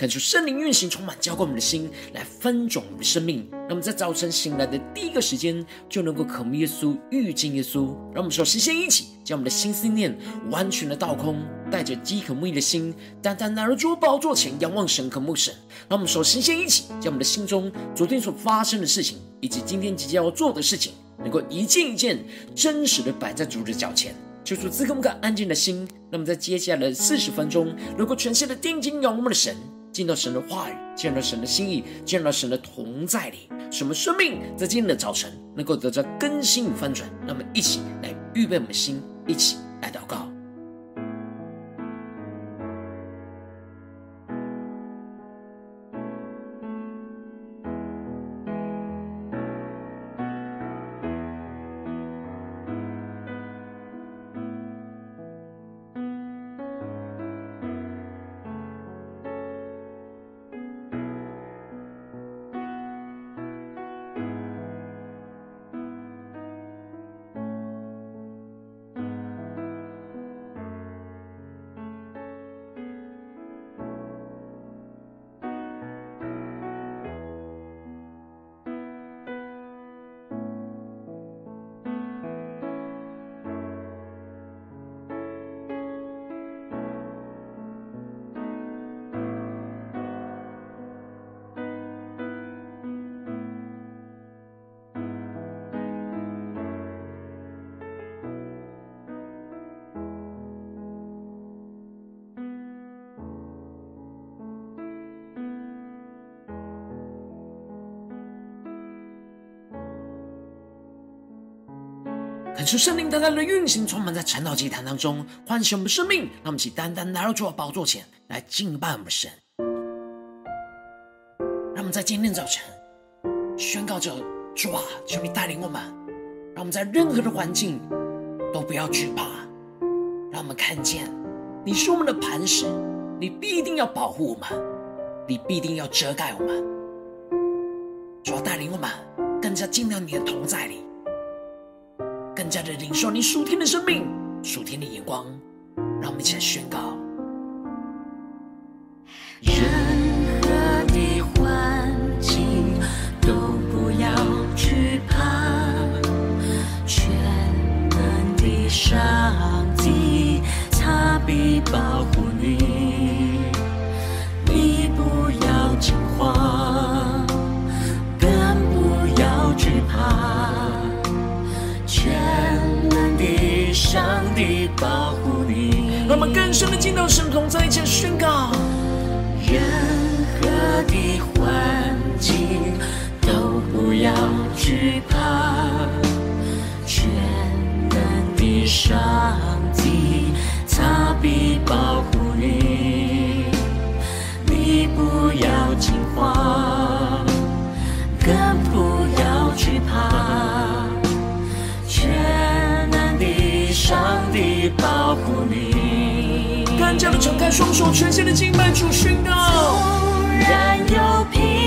恳求圣灵运行，充满浇灌我们的心，来分种我们的生命。那么在早晨醒来的第一个时间，就能够渴慕耶稣、遇见耶稣。让我们首先先一起将我们的心思念完全的倒空，带着饥渴慕义的心，单单来到主宝座前，仰望神、渴慕神。让我们首先先一起将我们的心中昨天所发生的事情，以及今天即将要做的事情，能够一件一件真实的摆在主的脚前。求主赐给我们个安静的心。那么在接下来的四十分钟，能够全心的定睛仰望我们的神。见到神的话语，见到神的心意，见到神的同在里，什么生命在今天的早晨能够得到更新与翻转？那么一起来预备我们的心，一起来祷告。感受圣灵单单的运行，充满在晨祷祭坛当中，唤醒我们生命。让我们一起单单来到主的宝座前来敬拜我们神。让我们在今天早晨宣告着：主啊，求你带领我们，让我们在任何的环境都不要惧怕。让我们看见你是我们的磐石，你必定要保护我们，你必定要遮盖我们。主要，带领我们更加进到你的同在里。更加的领受你属天的生命、属天的眼光，让我们一起来宣告：盼，全能的上帝他必保护你，你不要惊慌，更不要惧怕。全能的上帝保护你，更加的敞开双手，全心的敬拜主宣告。纵然有疲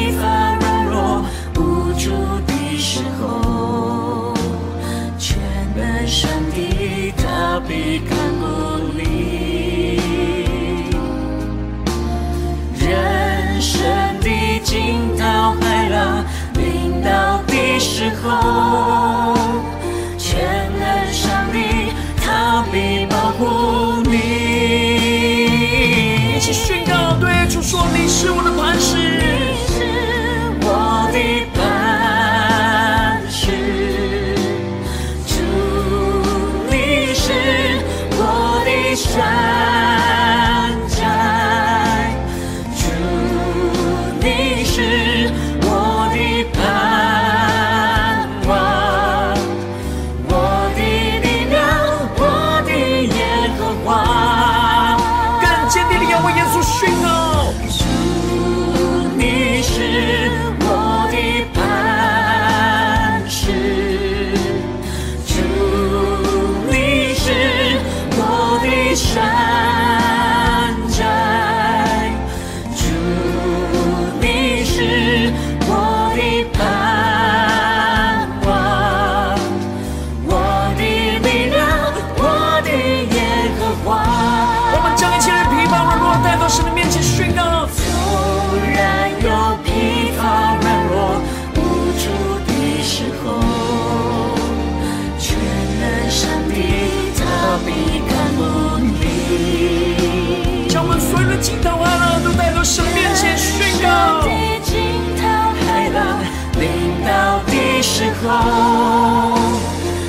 的时候，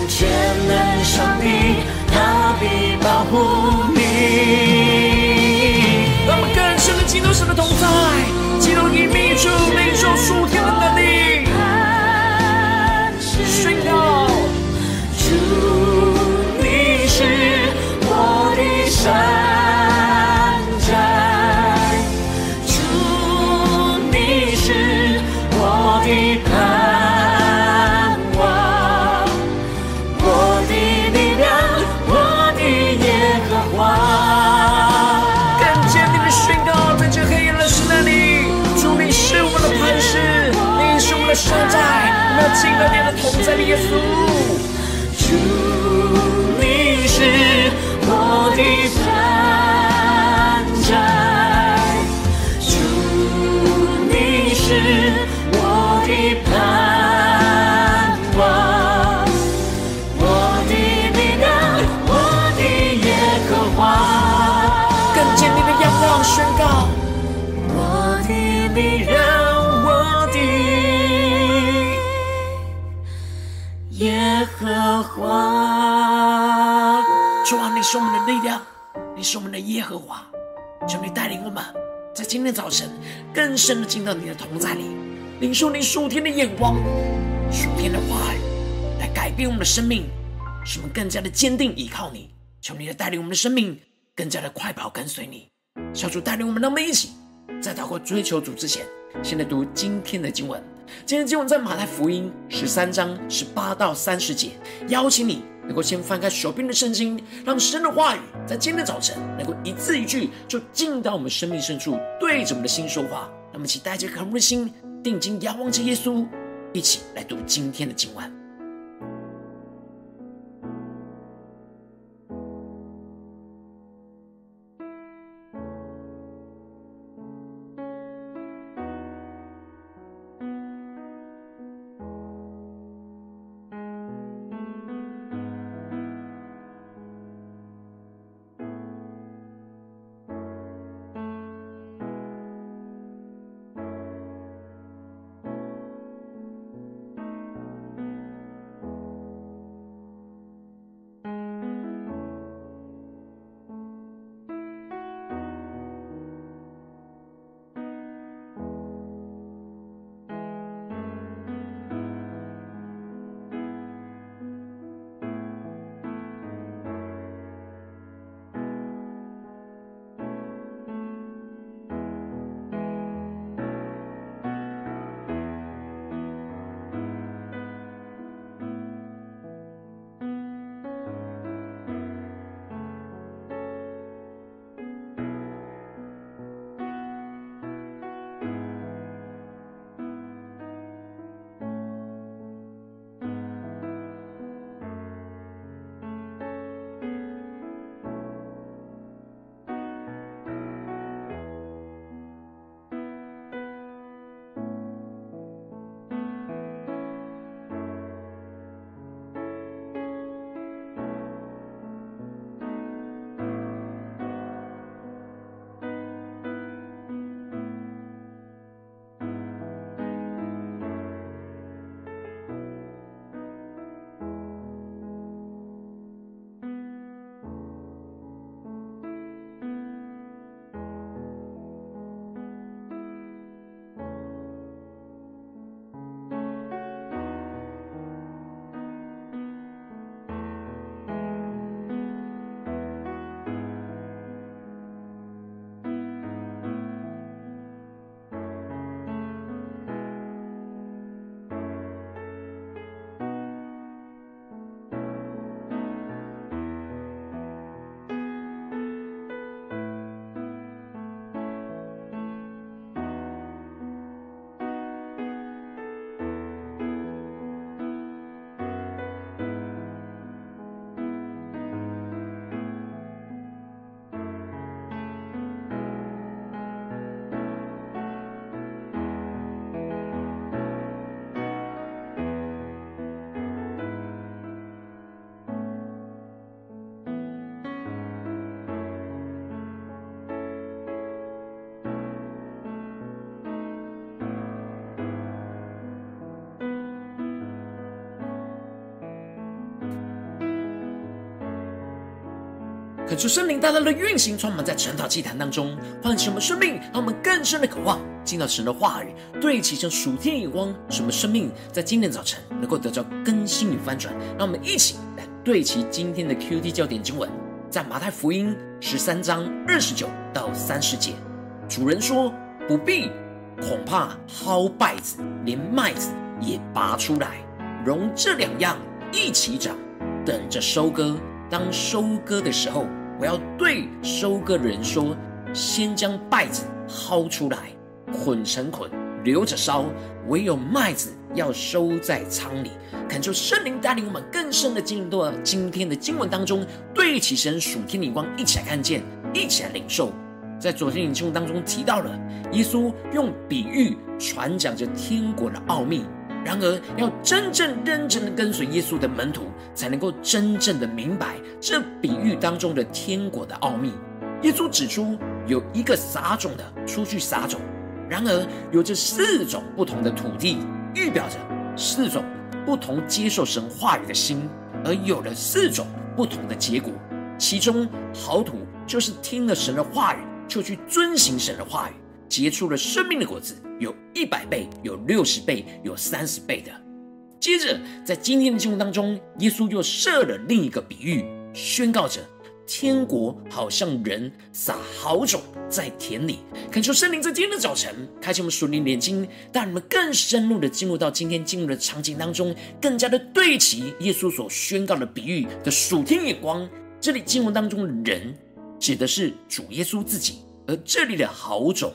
全能上帝他必保护你。让我们更深的进入神的同在，主啊，你是我们的力量，你是我们的耶和华，求你带领我们，在今天早晨更深的进到你的同在里，领受你属天的眼光、属天的话语，来改变我们的生命，使我们更加的坚定依靠你。求你来带领我们的生命，更加的快跑跟随你。小主带领我们，让我们一起在祷告追求主之前，先来读今天的经文。今天经文在马太福音十三章十八到三十节。邀请你能够先翻开手边的圣经，让神的话语在今天早晨能够一字一句就进到我们生命深处，对着我们的心说话。那么，请带着渴慕的心，定睛仰望着耶稣，一起来读今天的经文。恳求圣灵大大的运行，充满在成祷祭坛当中，唤醒我们生命，让我们更深的渴望进到神的话语，对齐成属天眼光，使我们生命在今天早晨能够得到更新与翻转。让我们一起来对齐今天的 QT 焦点经文，在马太福音十三章二十九到三十节。主人说：“不必，恐怕薅稗子，连麦子也拔出来，容这两样一起长，等着收割。”当收割的时候，我要对收割的人说：先将稗子薅出来，捆成捆，留着烧；唯有麦子要收在仓里。恳求圣灵带领我们更深的进入到今天的经文当中，对齐神属天的光，一起来看见，一起来领受。在昨天的经文当中提到了，耶稣用比喻传讲着天国的奥秘。然而，要真正认真的跟随耶稣的门徒，才能够真正的明白这比喻当中的天国的奥秘。耶稣指出，有一个撒种的出去撒种，然而有这四种不同的土地，预表着四种不同接受神话语的心，而有了四种不同的结果。其中，好土就是听了神的话语，就去遵行神的话语。结出了生命的果子，有一百倍，有六十倍，有三十倍的。接着，在今天的经文当中，耶稣又设了另一个比喻，宣告着天国好像人撒好种在田里。恳求圣灵在今天的早晨开启我们属灵眼睛，让你们更深入的进入到今天进入的场景当中，更加的对齐耶稣所宣告的比喻的属天眼光。这里经文当中的人指的是主耶稣自己，而这里的好种。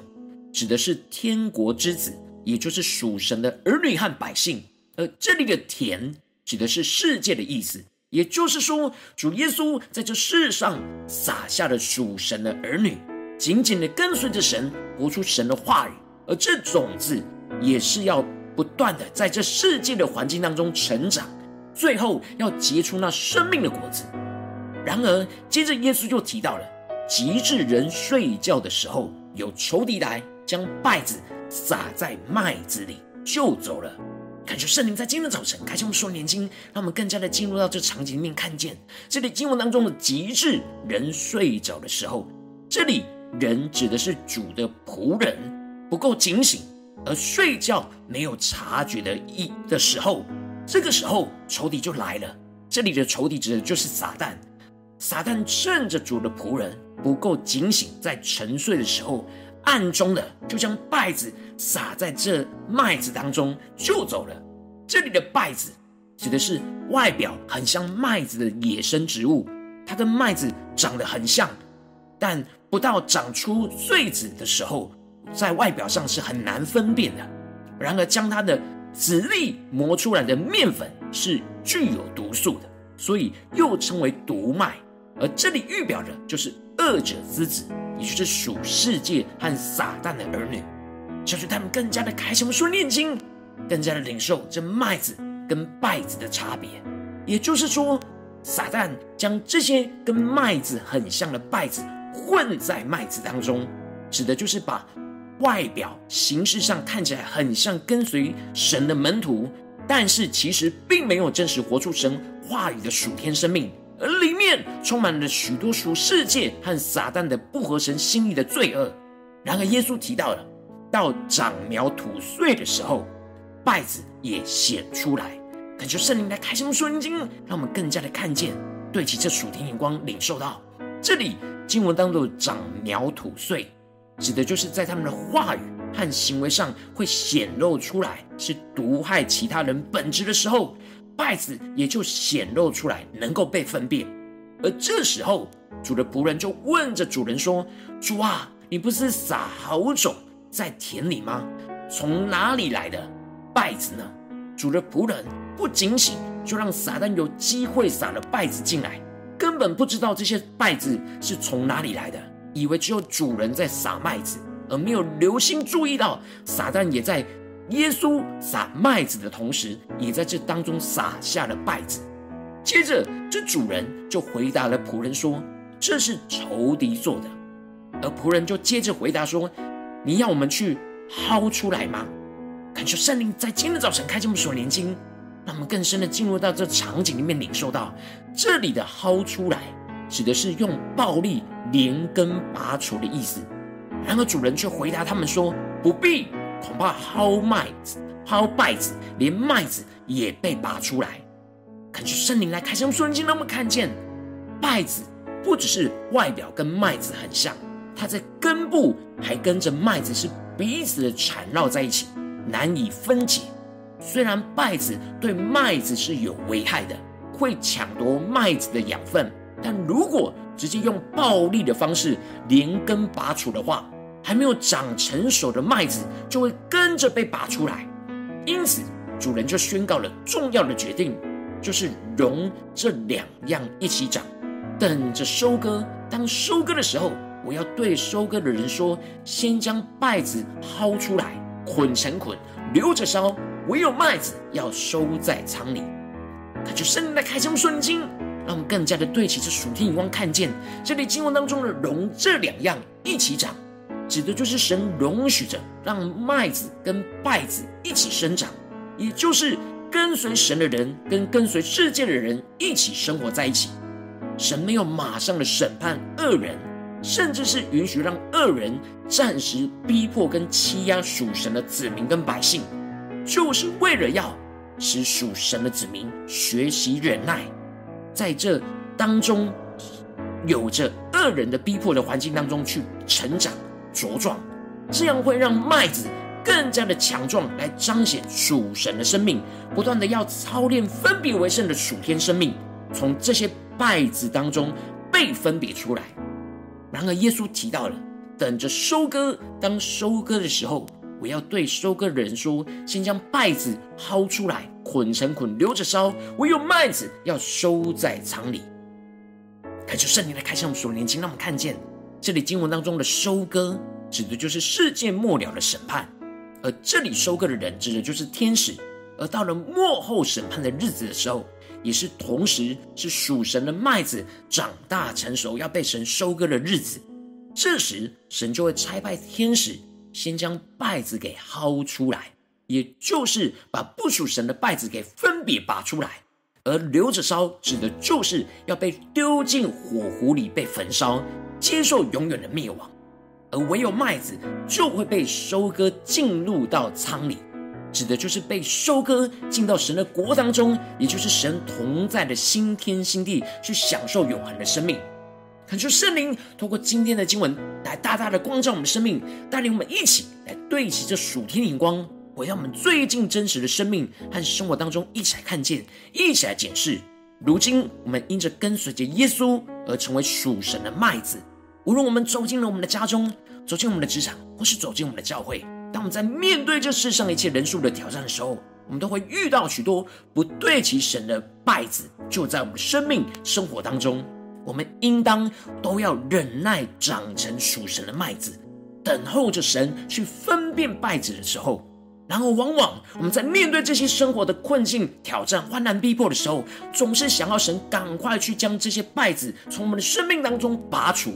指的是天国之子，也就是属神的儿女和百姓。而这里的田指的是世界的意思，也就是说，主耶稣在这世上撒下了属神的儿女，紧紧的跟随着神，活出神的话语。而这种子也是要不断的在这世界的环境当中成长，最后要结出那生命的果子。然而，接着耶稣就提到了，极致人睡觉的时候，有仇敌来。将稗子撒在麦子里就走了。感谢圣灵在今天的早晨开启我们属灵眼睛，让我们更加的进入到这场景里面，看见这里经文当中的“极致人睡着的时候”，这里人指的是主的仆人不够警醒而睡觉没有察觉的意的时候，这个时候仇敌就来了。这里的仇敌指的就是撒旦。撒旦趁着主的仆人不够警醒，在沉睡的时候。暗中的就将稗子撒在这麦子当中，就走了。这里的稗子指的是外表很像麦子的野生植物，它跟麦子长得很像，但不到长出穗子的时候，在外表上是很难分辨的。然而，将它的籽粒磨出来的面粉是具有毒素的，所以又称为毒麦。而这里预表的就是恶者之子。也就是属世界和撒旦的儿女，就是他们更加的开什么说念经，更加的领受这麦子跟稗子的差别。也就是说，撒旦将这些跟麦子很像的稗子混在麦子当中，指的就是把外表形式上看起来很像跟随神的门徒，但是其实并没有真实活出神话语的属天生命。而里面充满了许多属世界和撒旦的不合神心意的罪恶。然而，耶稣提到了，到长苗吐穗的时候，稗子也显出来。恳求圣灵来开启我们属灵经，让我们更加的看见，对齐这属天眼光，领受到这里经文当中的长苗吐穗，指的就是在他们的话语和行为上会显露出来，是毒害其他人本质的时候。稗子也就显露出来，能够被分辨。而这时候，主的仆人就问着主人说：“主啊，你不是撒好种在田里吗？从哪里来的稗子呢？”主的仆人不警醒，就让撒旦有机会撒了稗子进来，根本不知道这些稗子是从哪里来的，以为只有主人在撒麦子，而没有留心注意到撒旦也在。耶稣撒麦子的同时，也在这当中撒下了稗子。接着，这主人就回答了仆人说：“这是仇敌做的。”而仆人就接着回答说：“你要我们去薅出来吗？”恳求圣灵在今天早晨开启我们属灵眼睛，让我们更深的进入到这场景里面，领受到这里的薅出来，指的是用暴力连根拔除的意思。然而主人却回答他们说：“不必，恐怕薅麦子、薅稗子，连麦子也被拔出来。”恳求圣灵来开箱瞬间，让我们看见麦子不只是外表跟麦子很像，它在根部还跟着麦子是彼此的缠绕在一起，难以分解。虽然麦子对麦子是有危害的，会抢夺麦子的养分，但如果直接用暴力的方式连根拔除的话，还没有长成熟的麦子就会跟着被拔出来。因此，主人就宣告了重要的决定，就是容这两样一起长，等着收割。当收割的时候，我要对收割的人说：先将稗子薅出来，捆成捆，留着烧。唯有麦子要收在仓里，他就圣灵来开箱瞬间，让我们更加的对齐这属天眼光，看见这里经文当中的“容这两样一起长”，指的就是神容许着让麦子跟稗子一起生长，也就是跟随神的人跟跟随世界的人一起生活在一起。神没有马上的审判恶人，甚至是允许让恶人暂时逼迫跟欺压属神的子民跟百姓。就是为了要使属神的子民学习忍耐，在这当中有着恶人的逼迫的环境当中去成长茁壮，这样会让麦子更加的强壮，来彰显属神的生命，不断的要操练分别为圣的属天生命，从这些稗子当中被分别出来。然而，耶稣提到了等着收割，当收割的时候。我要对收割人说：先将稗子薅出来，捆成捆，留着烧；唯有麦子要收在仓里。恳求圣灵来开箱我们所年轻，让我们看见这里经文当中的收割，指的就是世界末了的审判；而这里收割的人，指的就是天使。而到了末后审判的日子的时候，也是同时是属神的麦子长大成熟，要被神收割的日子。这时，神就会差派天使。先将稗子给薅出来，也就是把不属神的稗子给分别拔出来，而留着烧，指的就是要被丢进火湖里被焚烧，接受永远的灭亡；而唯有麦子就会被收割进入到仓里，指的就是被收割进到神的国当中，也就是神同在的新天新地，去享受永恒的生命。恳求圣灵通过今天的经文来大大的光照我们的生命，带领我们一起来对齐这属天的眼光，回到我们最近真实的生命和生活当中，一起来看见，一起来检视。如今我们因着跟随着耶稣而成为属神的麦子，无论我们走进了我们的家中，走进我们的职场，或是走进我们的教会，当我们在面对这世上一切人数的挑战的时候，我们都会遇到许多不对齐神的败子，就在我们生命生活当中。我们应当都要忍耐，长成属神的麦子，等候着神去分辨败子的时候。然后，往往我们在面对这些生活的困境、挑战、患难、逼迫的时候，总是想要神赶快去将这些败子从我们的生命当中拔除，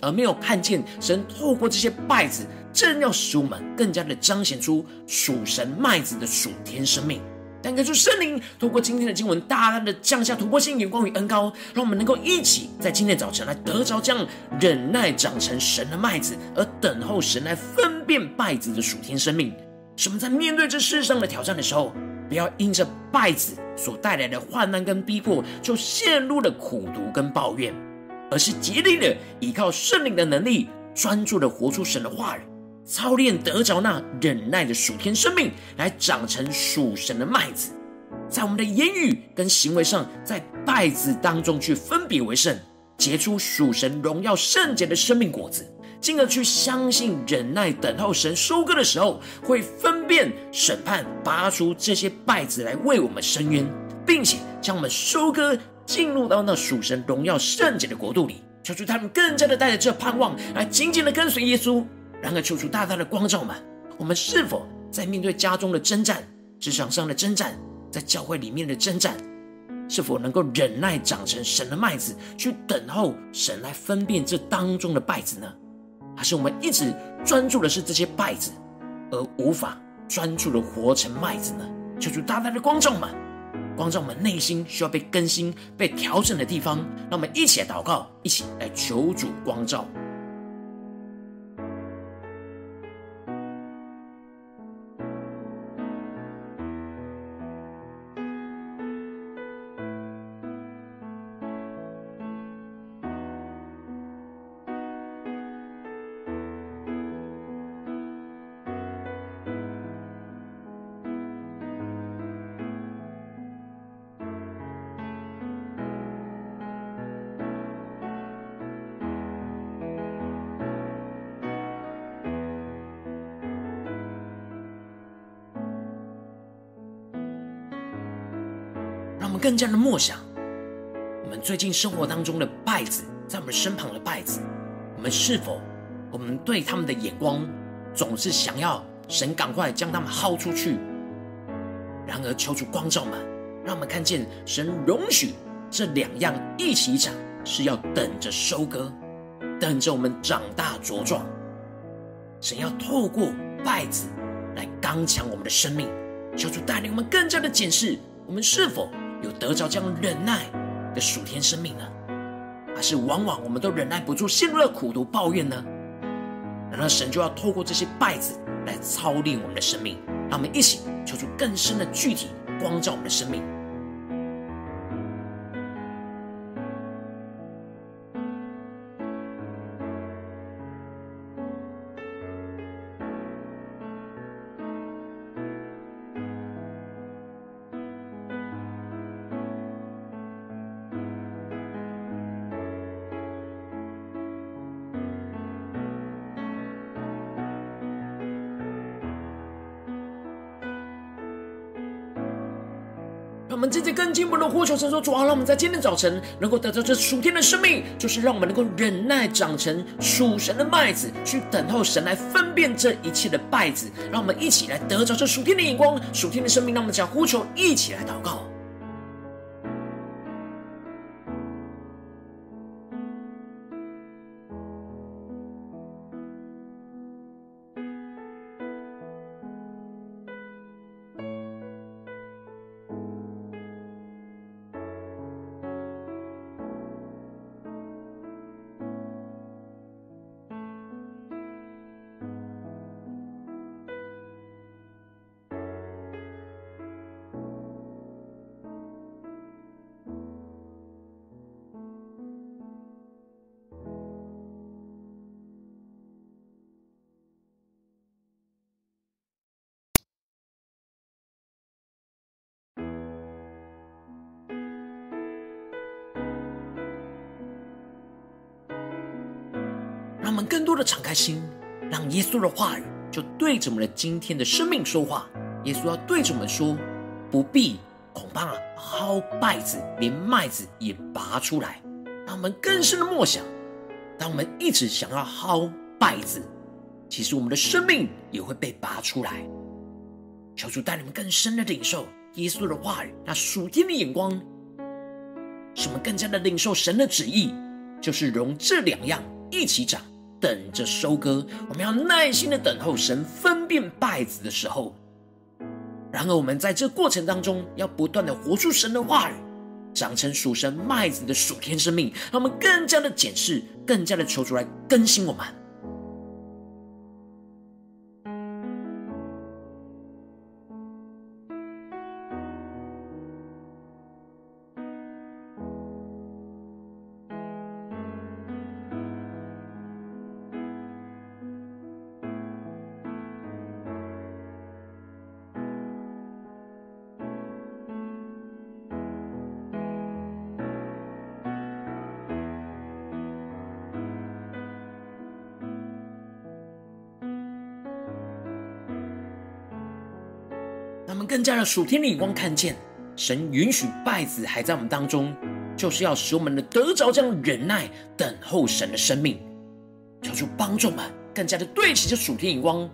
而没有看见神透过这些稗子，正要使我们更加的彰显出属神麦子的属天生命。但愿主圣灵透过今天的经文，大大的降下突破性眼光与恩膏，让我们能够一起在今天早晨来得着这样忍耐长成神的麦子，而等候神来分辨稗子的属天生命。使我们在面对这世上的挑战的时候，不要因着稗子所带来的患难跟逼迫，就陷入了苦毒跟抱怨，而是竭力的依靠圣灵的能力，专注的活出神的话语。操练得着那忍耐的属天生命，来长成属神的麦子，在我们的言语跟行为上，在稗子当中去分别为圣，结出属神荣耀圣洁的生命果子，进而去相信忍耐等候神收割的时候，会分辨审判，拔出这些稗子来为我们伸冤，并且将我们收割进入到那属神荣耀圣洁的国度里，求主他们更加的带着这盼望来紧紧的跟随耶稣。然而，求主大大的光照们，我们是否在面对家中的征战、职场上的征战、在教会里面的征战，是否能够忍耐长成神的麦子，去等候神来分辨这当中的败子呢？还是我们一直专注的是这些败子，而无法专注的活成麦子呢？求主大大的光照们，光照我们内心需要被更新、被调整的地方。让我们一起来祷告，一起来求主光照。更加的默想，我们最近生活当中的稗子，在我们身旁的稗子，我们是否我们对他们的眼光总是想要神赶快将他们薅出去？然而求主光照们，让我们看见神容许这两样一起长，是要等着收割，等着我们长大茁壮。神要透过稗子来刚强我们的生命，求主带领我们更加的检视我们是否。有得着这样忍耐的属天生命呢？还是往往我们都忍耐不住，陷入了苦读抱怨呢？难道神就要透过这些败子来操练我们的生命，让我们一起求出更深的具体光照我们的生命。进一步的呼求神说：“主啊，让我们在今天早晨能够得到这属天的生命，就是让我们能够忍耐长成属神的麦子，去等候神来分辨这一切的败子。让我们一起来得着这属天的眼光、属天的生命。让我们将呼求一起来祷告。”让我们更多的敞开心，让耶稣的话语就对着我们的今天的生命说话。耶稣要对着我们说：“不必恐怕薅稗子，连麦子也拔出来。”让我们更深的默想，当我们一直想要薅稗子，其实我们的生命也会被拔出来。求主带你们更深的领受耶稣的话语，那属天的眼光，使我们更加的领受神的旨意，就是容这两样一起长。等着收割，我们要耐心的等候神分辨败子的时候。然而，我们在这过程当中，要不断的活出神的话语，长成属神麦子的属天生命，让我们更加的检视，更加的求主来更新我们。我们更加的属天的眼光，看见神允许败子还在我们当中，就是要使我们的得着这样忍耐等候神的生命。求主帮助我们更加的对齐这属天眼光，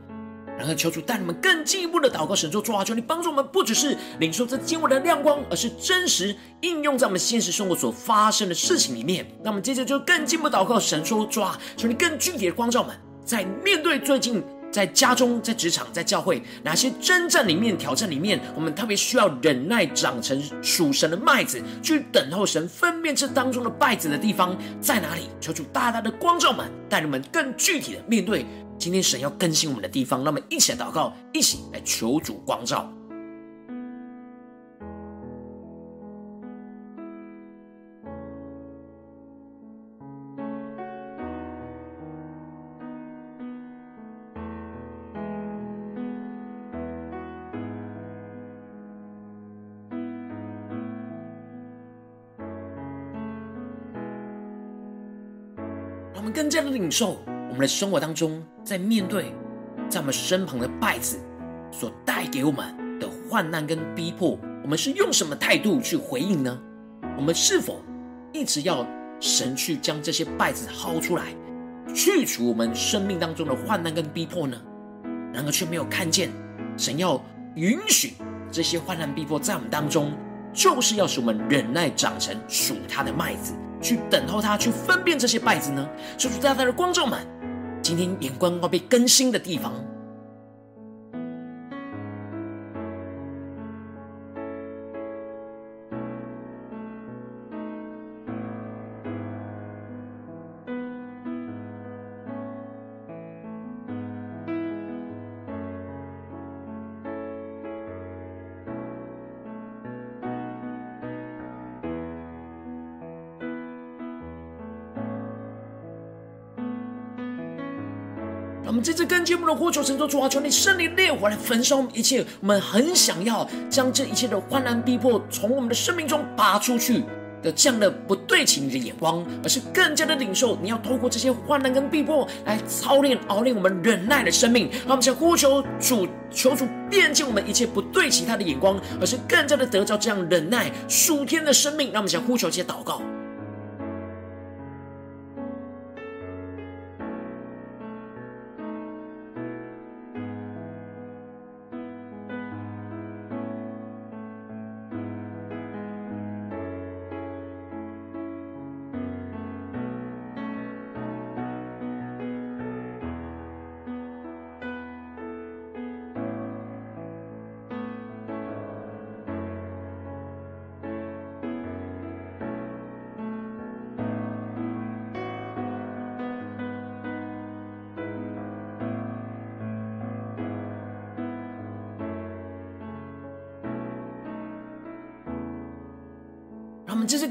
然后求主带你们更进一步的祷告，神说：主啊，求你帮助我们，不只是领受这经文的亮光，而是真实应用在我们现实生活所发生的事情里面。那我们接着就更进一步祷告，神说：主啊，求你更具体的光照我们，在面对最近在家中、在职场、在教会，哪些真正里面、挑战里面，我们特别需要忍耐，长成属神的麦子，去等候神分辨这当中的稗子的地方在哪里？求主大大的光照们，带你们更具体的面对今天神要更新我们的地方。那么，一起来祷告，一起来求主光照。领受，我们的生活当中，在面对在我们身旁的稗子所带给我们的患难跟逼迫，我们是用什么态度去回应呢？我们是否一直要神去将这些稗子薅出来，去除我们生命当中的患难跟逼迫呢？然而却没有看见神要允许这些患难逼迫在我们当中，就是要使我们忍耐长成属他的麦子。去等候他，去分辨这些败子呢？求主大大的光照们，今天眼光要被更新的地方。们这次跟节目的呼求，神说主啊，求你圣灵烈火来焚烧我们一切。我们很想要将这一切的患难逼迫从我们的生命中拔出去的这样的不对齐你的眼光，而是更加的领受你要透过这些患难跟逼迫来操练熬练我们忍耐的生命。让我们想呼求主，求主辨清我们一切不对齐他的眼光，而是更加的得着这样忍耐属天的生命。让我们想呼求这些祷告。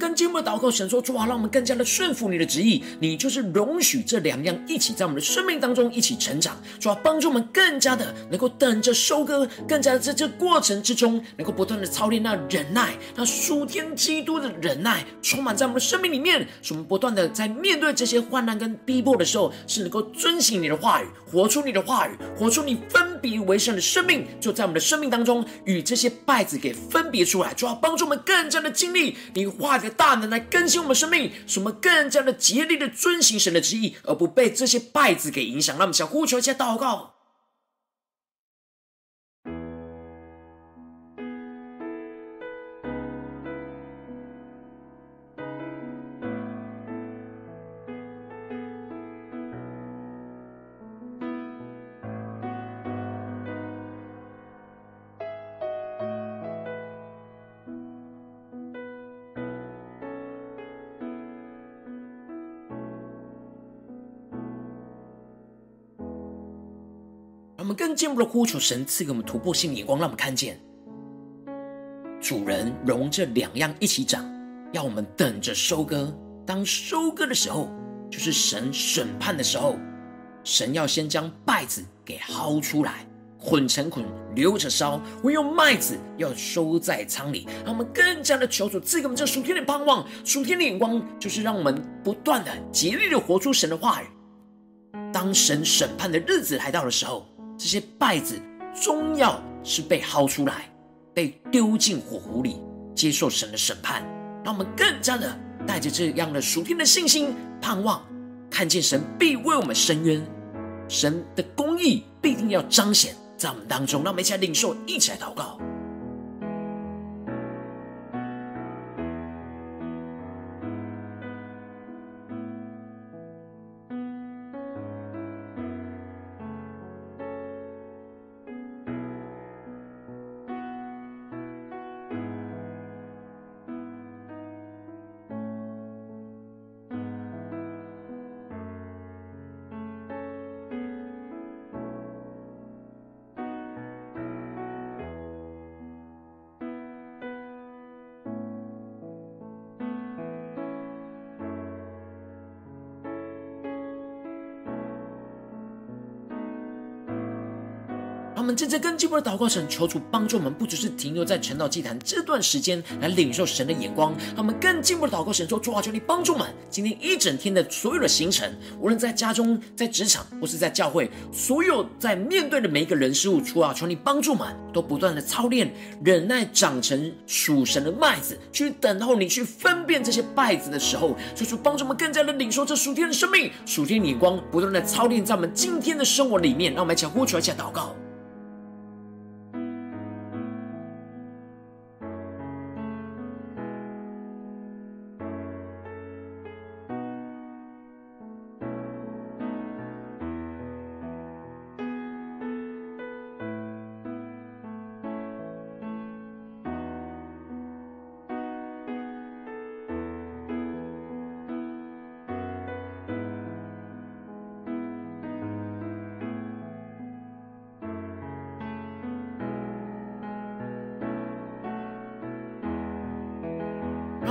跟进一步的祷告，神说：主啊，让我们更加的顺服你的旨意。你就是容许这两样一起在我们的生命当中一起成长，主啊，帮助我们更加的能够等着收割，更加的在这过程之中能够不断的操练那忍耐，那属天基督的忍耐，充满在我们的生命里面，使我们不断的在面对这些患难跟逼迫的时候，是能够遵行你的话语，活出你的话语，活出你分别为圣的生命，就在我们的生命当中与这些败子给分别出来，主要帮助我们更加的经历你话。化的大能来更新我们生命，使我们更加的竭力的遵行神的旨意，而不被这些败子给影响。那么想呼求一下祷告。们更进一步的呼求神赐给我们突破性的眼光，让我们看见主人容这两样一起长，要我们等着收割。当收割的时候，就是神审判的时候，神要先将稗子给薅出来，混成捆留着烧；唯有麦子要收在仓里。让我们更加的求主赐给我们这属天的盼望、属天的眼光，就是让我们不断的竭力的活出神的话语。当神审判的日子来到的时候，这些败子终要是被薅出来，被丢进火湖里，接受神的审判。让我们更加的带着这样的属天的信心、盼望，看见神必为我们伸冤，神的公义必定要彰显在我们当中。让我们一起来领受，一起来祷告。他们真正更进步的祷告神，求主帮助我们，不只是停留在晨祷祭坛这段时间来领受神的眼光，让我们更进步的祷告神说：主啊，求你帮助我们，今天一整天的所有的行程，无论在家中、在职场或是在教会，所有在面对的每一个人事物，主啊，求你帮助我们，都不断的操练忍耐，长成属神的麦子，去等候你去分辨这些稗子的时候，求主帮助我们更加的领受这属天的生命、属天的眼光，不断的操练在我们今天的生活里面，让我们一起呼求，一起祷告。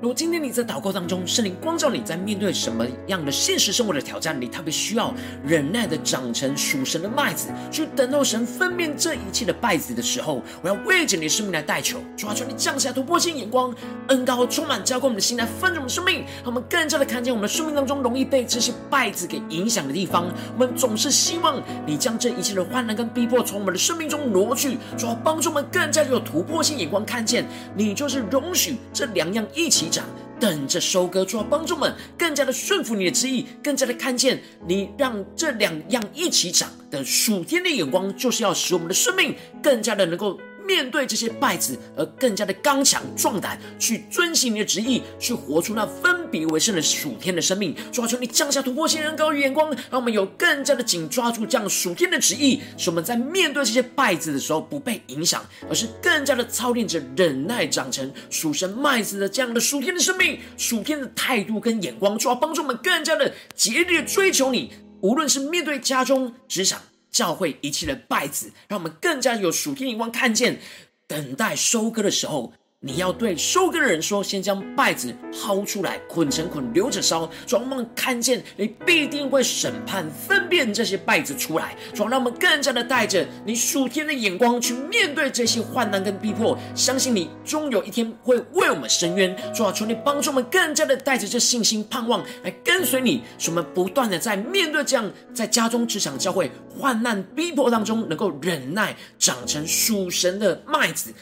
如果今天你在祷告当中，圣灵光照你在面对什么样的现实生活的挑战你，特别需要忍耐的长成属神的麦子，去等候神分辨这一切的败子的时候，我要为着你的生命来代求，主啊，求你降下突破性眼光，恩高充满浇灌我们的心来分盛我们生命，让我们更加的看见我们的生命当中容易被这些败子给影响的地方。我们总是希望你将这一切的患难跟逼迫从我们的生命中挪去，主啊，帮助我们更加的有突破性眼光，看见你就是容许这两样一起长，等着收割，主要帮助们更加的顺服你的旨意，更加的看见你让这两样一起长的属天的眼光，就是要使我们的生命更加的能够。面对这些败子，而更加的刚强壮胆，去遵行你的旨意，去活出那分别为圣的属天的生命。主啊，求你降下突破性、恩膏与眼光，让我们有更加的紧抓住这样属天的旨意，使我们在面对这些败子的时候不被影响，而是更加的操练着忍耐，长成属神麦子的这样的属天的生命、属天的态度跟眼光。主啊，帮助我们更加的竭力的追求你，无论是面对家中、职场。教会一切的败子，让我们更加有属天眼光，看见等待收割的时候。你要对收割的人说：“先将稗子薅出来，捆成捆，留着烧。主让我们看见你必定会审判、分辨这些稗子出来。主让我们更加的带着你属天的眼光去面对这些患难跟逼迫，相信你终有一天会为我们伸冤。主啊，求你帮助我们更加的带着这信心、盼望来跟随你，使我们不断的在面对这样在家中、职场、教会患难逼迫当中，能够忍耐，长成属神的麦子。”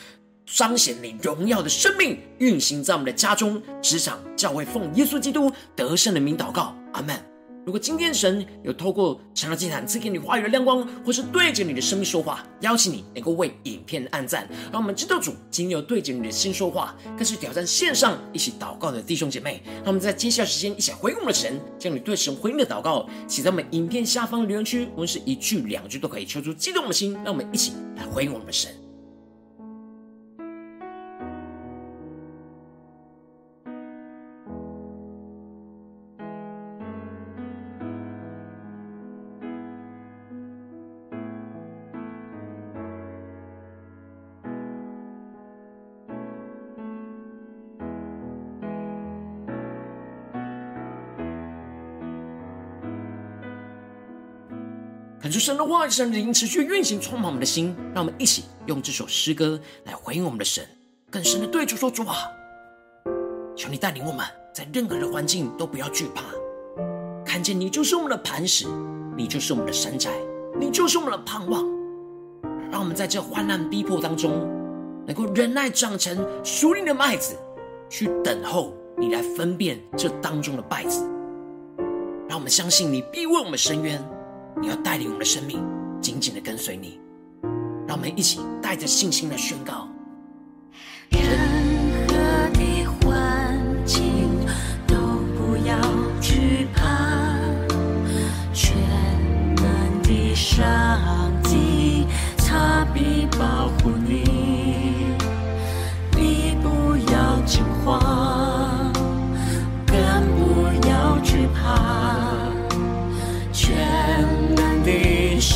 彰显你荣耀的生命运行在我们的家中、职场、教会，奉耶稣基督得胜的名祷告，阿门。如果今天神有透过晨祷祭坛赐给你话语的亮光，或是对着你的生命说话，邀请你能够为影片按赞，让我们知道主今天有对着你的心说话，更是挑战线上一起祷告的弟兄姐妹。让我们在接下来时间一起回应我们的神，将你对神回应的祷告写在我们影片下方留言区，无论是一句两句都可以，求出激动的心，让我们一起来回应我们的神。恳求神的话语、神的灵持续运行，充满我们的心。让我们一起用这首诗歌来回应我们的神，更深的对主说：主啊，求你带领我们在任何的环境都不要惧怕，看见你就是我们的磐石，你就是我们的山寨，你就是我们的盼望。让我们在这患难逼迫当中，能够忍耐长成属灵的麦子，去等候你来分辨这当中的败子。让我们相信你必为我们伸冤，你要带领我们的生命紧紧的跟随你。让我们一起带着信心的宣告。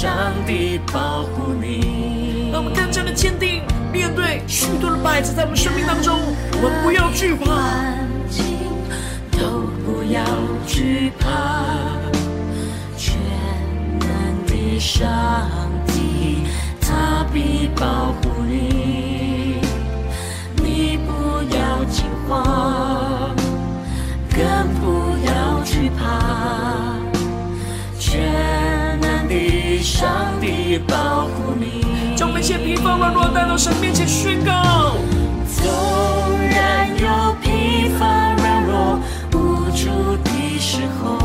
上帝保护你，让我们更加的坚定，面对许多的稗子在我们生命当中，我们不要惧怕，都不要惧怕，全能的上帝，他必保护你，你不要惊慌，更不要惧怕，全上帝。保护你，将那些疲乏软弱带到神面前宣告。纵然有疲乏软弱无助的时候，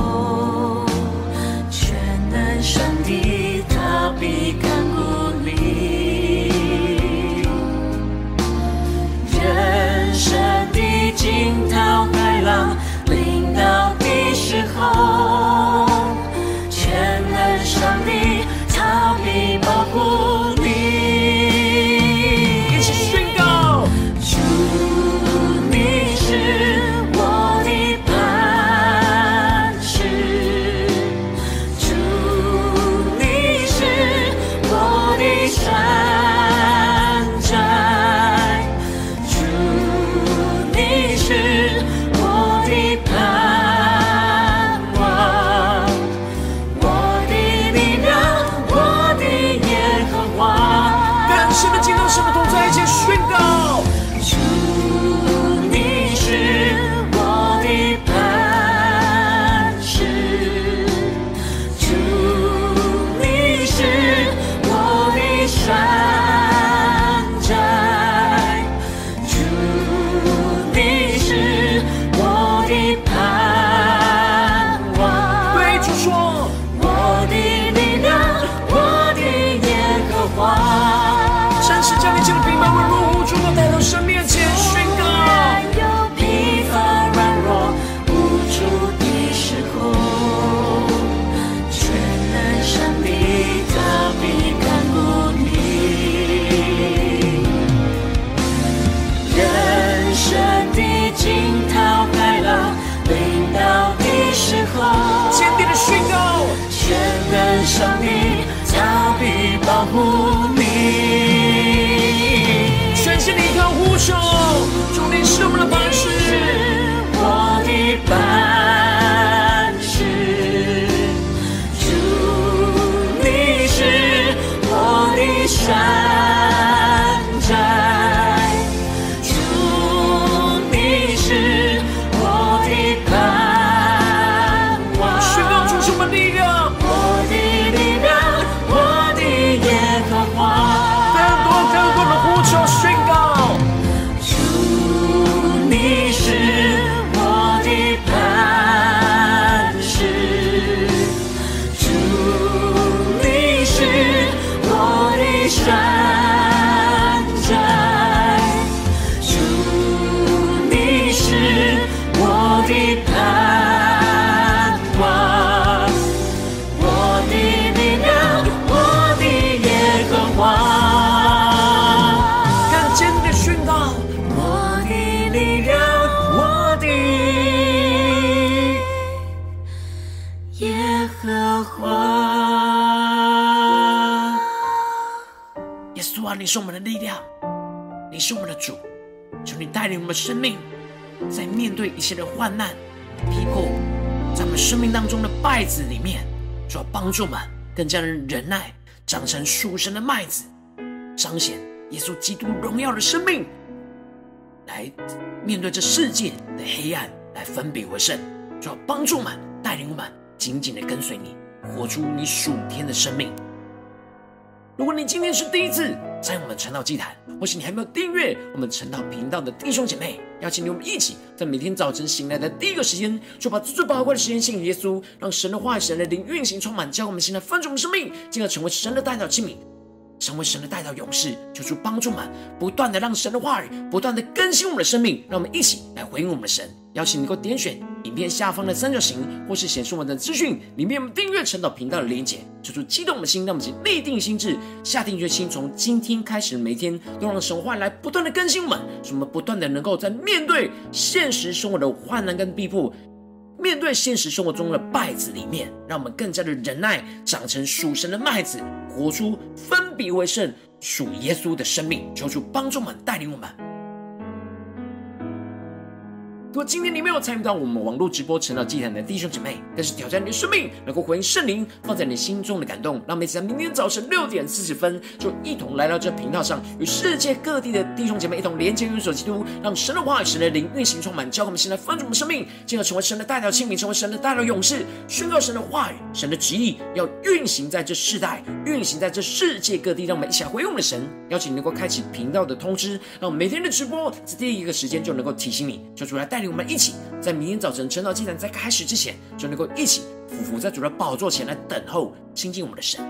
是我们的力量，你是我们的主，求你带领我们的生命，在面对一切的患难、逼迫，在我们生命当中的败子里面，主要帮助我们更加的忍耐，长成属神的麦子，彰显耶稣基督荣耀的生命。来面对这世界的黑暗，来分别为圣，就要帮助我们，带领我们紧紧的跟随你，活出你属天的生命。如果你今天是第一次在我们晨祷祭坛，或是你还没有订阅我们晨祷频道的弟兄姐妹，邀请你我们一起在每天早晨醒来的第一个时间，就把最宝贵的时间献给耶稣，让神的话语、神的灵运行充满，将我们现在丰盛的生命，进而成为神的代祷器皿。成为神的代祷勇士，求主帮助我们，不断的让神的话语不断的更新我们的生命，让我们一起来回应我们的神。邀请你能够点选影片下方的三角形，或是显示我们的资讯里面我们订阅晨祷频道的连结，求主激动的心，让我们立定心志，下定决心，从今天开始每天都让神话来不断的更新我们，使我们不断的能够在面对现实生活的患难跟逼迫。面对现实生活中的败子里面，让我们更加的忍耐，长成属神的麦子，活出分别为圣属耶稣的生命。求主帮助我们，带领我们。如果今天你没有参与到我们网络直播成了祭坛的弟兄姐妹，更是挑战你的生命，能够回应圣灵放在你心中的感动。让我们一起在明天早晨六点四十分，就一同来到这频道上，与世界各地的弟兄姐妹一同连接、元首基督，让神的话语、神的灵运行充满，教我们现在丰足我们生命，进而成为神的代祷器皿，成为神的代祷勇士，宣告神的话语、神的旨意要运行在这世代，运行在这世界各地。让我们一起来回应我们的神，邀请你能够开启频道的通知，让每天的直播在第一个时间就能够提醒你，就出来带领。我们一起在明天早晨晨祷祭坛在开始之前，就能够一起俯伏在主的宝座前来等候亲近我们的神。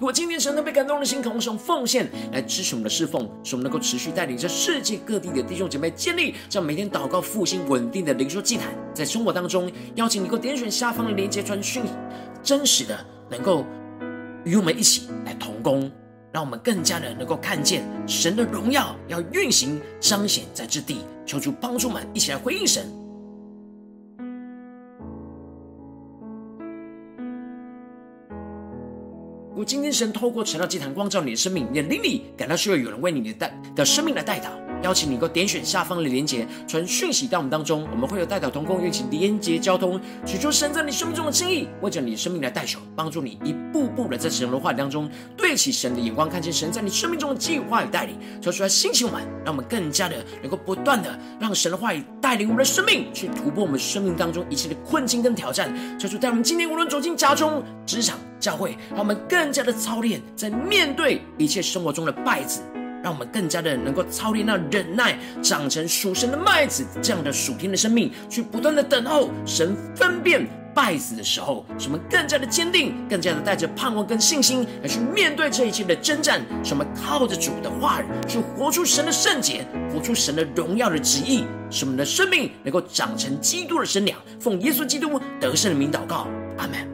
如果今天神都被感动的心，渴望用奉献来支持我们的侍奉，使我们能够持续带领着世界各地的弟兄姐妹建立这样每天祷告复兴稳定的灵修祭坛，在生活当中邀请你能够点选下方的连接传讯，真实的能够与我们一起来同工。让我们更加的能够看见神的荣耀要运行彰显在这地，求主帮助们一起来回应神。如今天神透过晨祷祭坛光照你的生命，你的灵里感到需要有人为你的代的生命来代祷。邀请你能够点选下方的连结，传讯息到我们当中。我们会有代表同工，运行连结交通，取出神在你生命中的心意，为着你的生命来代求，帮助你一步步的在神的话语当中对齐神的眼光，看见神在你生命中的计划与带领。求主来兴起我们，让我们更加的能够不断的让神的话语带领我们的生命，去突破我们生命当中一切的困境跟挑战。求主带我们今天无论走进家中、职场、教会，让我们更加的操练，在面对一切生活中的败子。让我们更加的能够操练那忍耐，长成属神的麦子，这样的属天的生命，去不断的等候神分辨败子的时候，使我们更加的坚定，更加的带着盼望跟信心来去面对这一切的征战。使我们靠着主的话语，去活出神的圣洁，活出神的荣耀的旨意，使我们的生命能够长成基督的身量。奉耶稣基督得胜的名祷告，阿门。